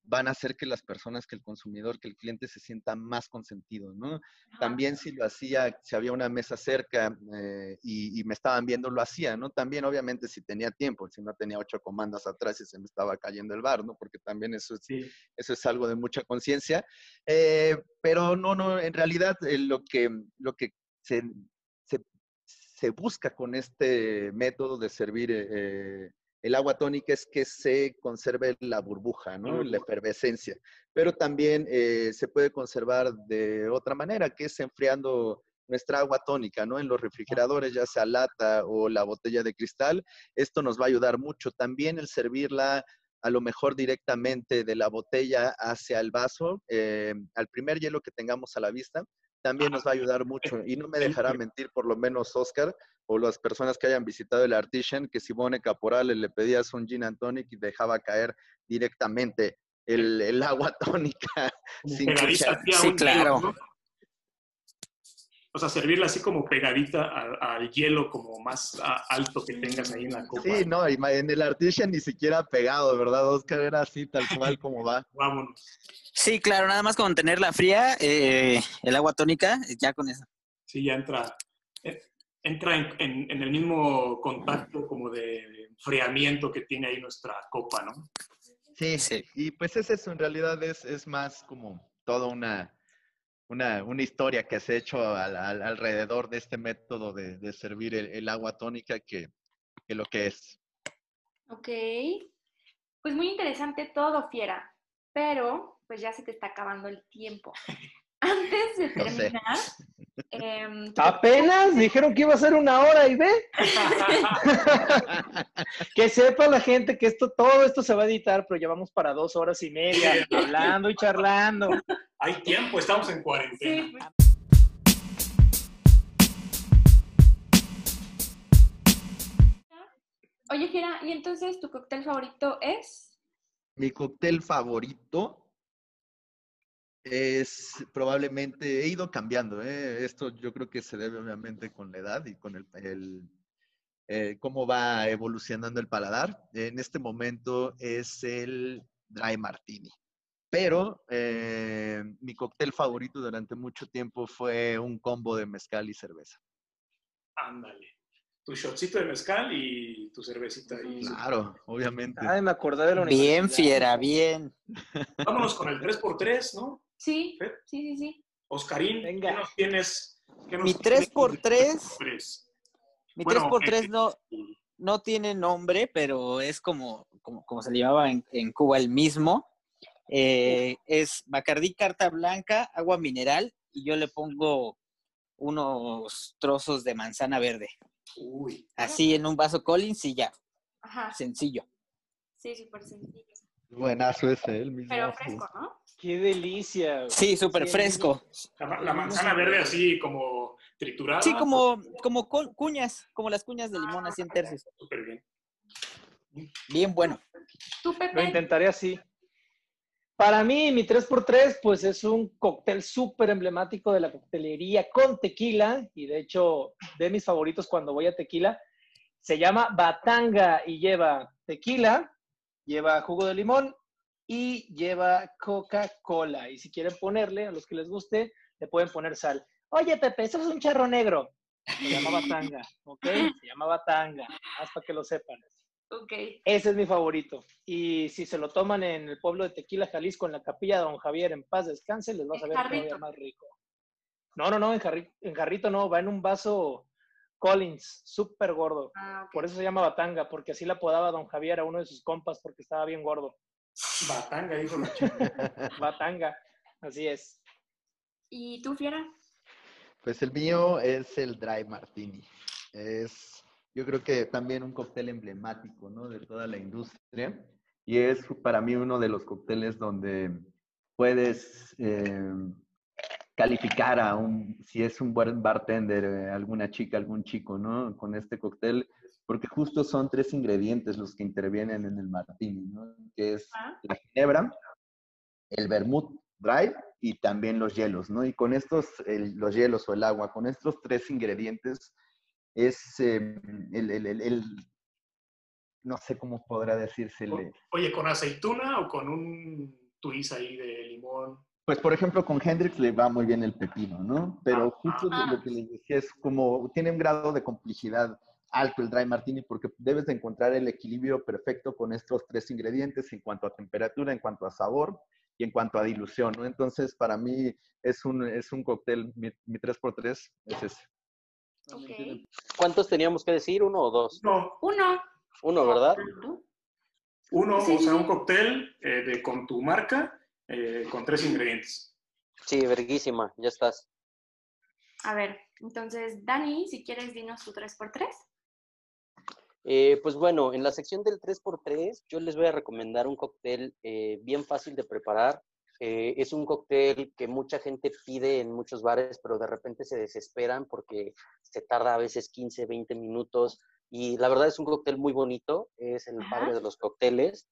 van a hacer que las personas, que el consumidor, que el cliente se sienta más consentido, ¿no? También si lo hacía, si había una mesa cerca eh, y, me estaban viendo, lo hacía, ¿no? También obviamente si tenía tiempo, si no tenía ocho comandas atrás y se me estaba cayendo el bar, ¿no? Porque también eso es, eso es algo de mucha conciencia. Eh, pero no, no, en realidad eh, lo, que, lo que se se busca con este método de servir el agua tónica es que se conserve la burbuja, ¿no? La efervescencia. Pero también eh, se puede conservar de otra manera, que es enfriando nuestra agua tónica, ¿no? En los refrigeradores, ya sea lata o la botella de cristal. Esto nos va a ayudar mucho. También el servirla a lo mejor directamente de la botella hacia el vaso, eh, al primer hielo que tengamos a la vista, también nos va a ayudar mucho. Y no me dejará mentir, por lo menos Oscar, o las personas que hayan visitado el Artisan, que Simone Caporale le pedías un gin and tonic y dejaba caer directamente el, el agua tónica. sin Sí, claro. O sea, servirla así como pegadita al, al hielo como más a- alto que tengas ahí en la copa. Sí, no, en el Artisan ni siquiera pegado, ¿verdad, Oscar? Era así, tal cual como va. Vámonos. Sí, claro, nada más con tenerla fría, eh, el agua tónica, ya con eso. Sí, ya entra, eh, entra en, en- en el mismo contacto como de enfriamiento que tiene ahí nuestra copa, ¿no? Sí, Sí. y pues es eso, en realidad es, es más como toda una, una, una historia que se ha hecho al- al- alrededor de este método de, de servir el, el agua tónica que, que lo que es. Ok. Pues muy interesante todo, Fiera. Pero, pues ya se te está acabando el tiempo. Antes de sé. terminar, em, Apenas dijeron que iba a ser una hora y ve. Que sepa la gente que esto, todo esto se va a editar, pero ya vamos para dos horas y media hablando y charlando. Hay tiempo, estamos en cuarentena. Sí, pues, Oye, Fiera, ¿y entonces tu cóctel favorito es? Mi cóctel favorito es probablemente, he ido cambiando, ¿eh? esto yo creo que se debe obviamente con la edad y con el, el, eh, cómo va evolucionando el paladar. En este momento es el Dry Martini. Pero eh, mi cóctel favorito durante mucho tiempo fue un combo de mezcal y cerveza. Ándale. Tu shotcito de mezcal y tu cervecita ahí. Claro, obviamente. Ay, me acordé de la Bien, universidad. fiera, bien. Vámonos con el 3x3, ¿no? Sí, ¿Eh? sí, sí, sí. Oscarín, Venga. ¿qué nos tienes? qué nos Mi tienes 3x3. del 3x3? Mi Bueno, 3x3 eh, no, no tiene nombre, pero es como, como, como se le llamaba en, en Cuba el mismo. Eh, es Bacardí carta blanca, agua mineral y yo le pongo unos trozos de manzana verde. Uy, Así en un vaso Collins y ya, Ajá. sencillo. Sí, súper sencillo. Buenazo ese, el mismo. Pero fresco, ¿no? Qué delicia. güey. Sí, súper fresco. la, ma- la manzana verde así como triturada. Sí, como, como cu- cuñas, como las cuñas de limón así en tercios. Súper bien. Bien bueno. Tú, Lo intentaré así. Para mí, mi 3x3, pues es un cóctel súper emblemático de la coctelería con tequila. Y de hecho, de mis favoritos cuando voy a tequila, se llama Batanga y lleva tequila, lleva jugo de limón y lleva Coca-Cola. Y si quieren ponerle, a los que les guste, le pueden poner sal. Oye, Pepe, eso es un charro negro. Se llama Batanga, ¿ok? Se llama Batanga, más para que lo sepan. Ok. Ese es mi favorito. Y si se lo toman en el pueblo de Tequila, Jalisco, en la capilla de Don Javier, en paz descanse, les va a saber todavía más rico. No, no, no, en, jarri- en jarrito no, va en un vaso Collins, súper gordo. Ah. Por eso se llama Batanga, porque así la apodaba Don Javier a uno de sus compas, porque estaba bien gordo. Batanga, dijo la chica. Batanga, así es. ¿Y tú, Fiera? Pues el mío es el Dry Martini. Es, yo creo que también un cóctel emblemático, ¿no? De toda la industria. Y es para mí uno de los cócteles donde puedes eh, calificar a un, si es un buen bartender, eh, alguna chica, algún chico, ¿no? Con este cóctel, porque justo son tres ingredientes los que intervienen en el martini, ¿no? Que es Ah. la ginebra, el vermouth dry y también los hielos, ¿no? Y con estos, el- los hielos o el agua, con estos tres ingredientes es eh, el, el- el- el- no sé cómo podrá decírsele. Oye, ¿con aceituna o con un twist ahí de limón? Pues, por ejemplo, con Hendrix le va muy bien el pepino, ¿no? Pero Ah, justo ah. lo que les decía es como tiene un grado de complejidad alto el dry martini porque debes de encontrar el equilibrio perfecto con estos tres ingredientes en cuanto a temperatura, en cuanto a sabor y en cuanto a dilución, ¿no? Entonces, para mí es un, es un cóctel, mi, mi 3x3 es ese. ¿Cuántos teníamos que decir? ¿Uno o dos? No, Uno. Uno, ¿verdad? Uno, Sí, o sea, sí. un cóctel eh, de, con tu marca eh, con tres ingredientes. Sí, verguísima, ya estás. A ver, entonces, Dani, si quieres, dinos tu 3x3. Eh, pues bueno, en la sección del 3x3 yo les voy a recomendar un cóctel eh, bien fácil de preparar. Eh, es un cóctel que mucha gente pide en muchos bares, pero de repente se desesperan porque se tarda a veces 15, 20 minutos. Y la verdad es un cóctel muy bonito, es el padre de los cócteles.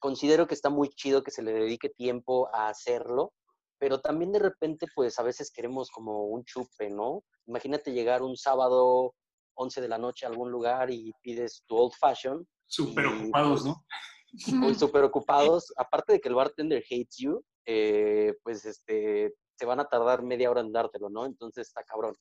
considero que está muy chido que se le dedique tiempo a hacerlo, pero también de repente, pues a veces queremos como un chupe, ¿no? Imagínate llegar un sábado 11 de la noche a algún lugar y pides tu old fashion. Súper ocupados, ¿no? Muy súper ocupados. Aparte de que el bartender hates you, eh, pues este, se van a tardar media hora en dártelo, ¿no? Entonces está cabrón.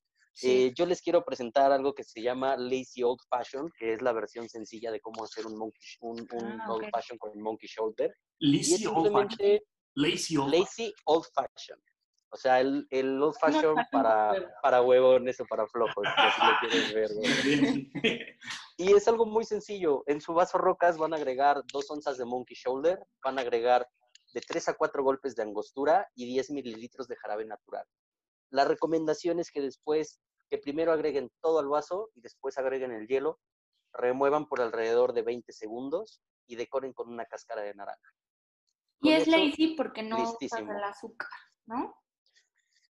Eh, yo les quiero presentar algo que se llama Lazy Old Fashion, que es la versión sencilla de cómo hacer un, monkey, un, ah, Old Fashion con Monkey Shoulder. Lazy Old Fashion. Lazy Old, Lazy old Fashion. O sea, el, el old fashion para, para huevones o para flojos, si así lo quieres ver. y es algo muy sencillo. En su vaso rocas van a agregar dos onzas de monkey shoulder, van a agregar de tres a cuatro golpes de angostura y 10 mililitros de jarabe natural. La recomendación es que después, que primero agreguen todo al vaso y después agreguen el hielo, remuevan por alrededor de 20 segundos y decoren con una cáscara de naranja. y es lazy porque no usa el azúcar, ¿no?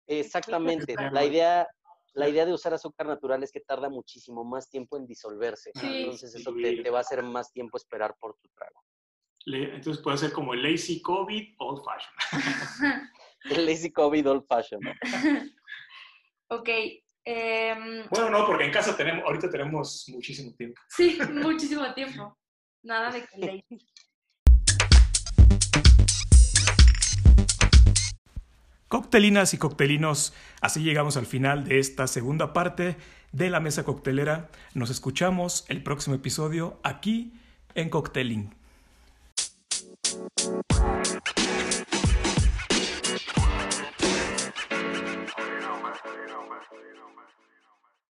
Exactamente. La idea, la idea de usar azúcar natural es que tarda muchísimo más tiempo en disolverse. Entonces eso te, va a hacer más tiempo esperar por tu trago. entonces puede ser como el lazy COVID old fashion. el lazy COVID old fashion. ok. Em, bueno, no, porque en casa tenemos, ahorita tenemos muchísimo tiempo. Sí, muchísimo tiempo. Nada de que lazy. Coctelinas y coctelinos, así llegamos al final de esta segunda parte de la mesa coctelera. Nos escuchamos el próximo episodio aquí en Cocteling.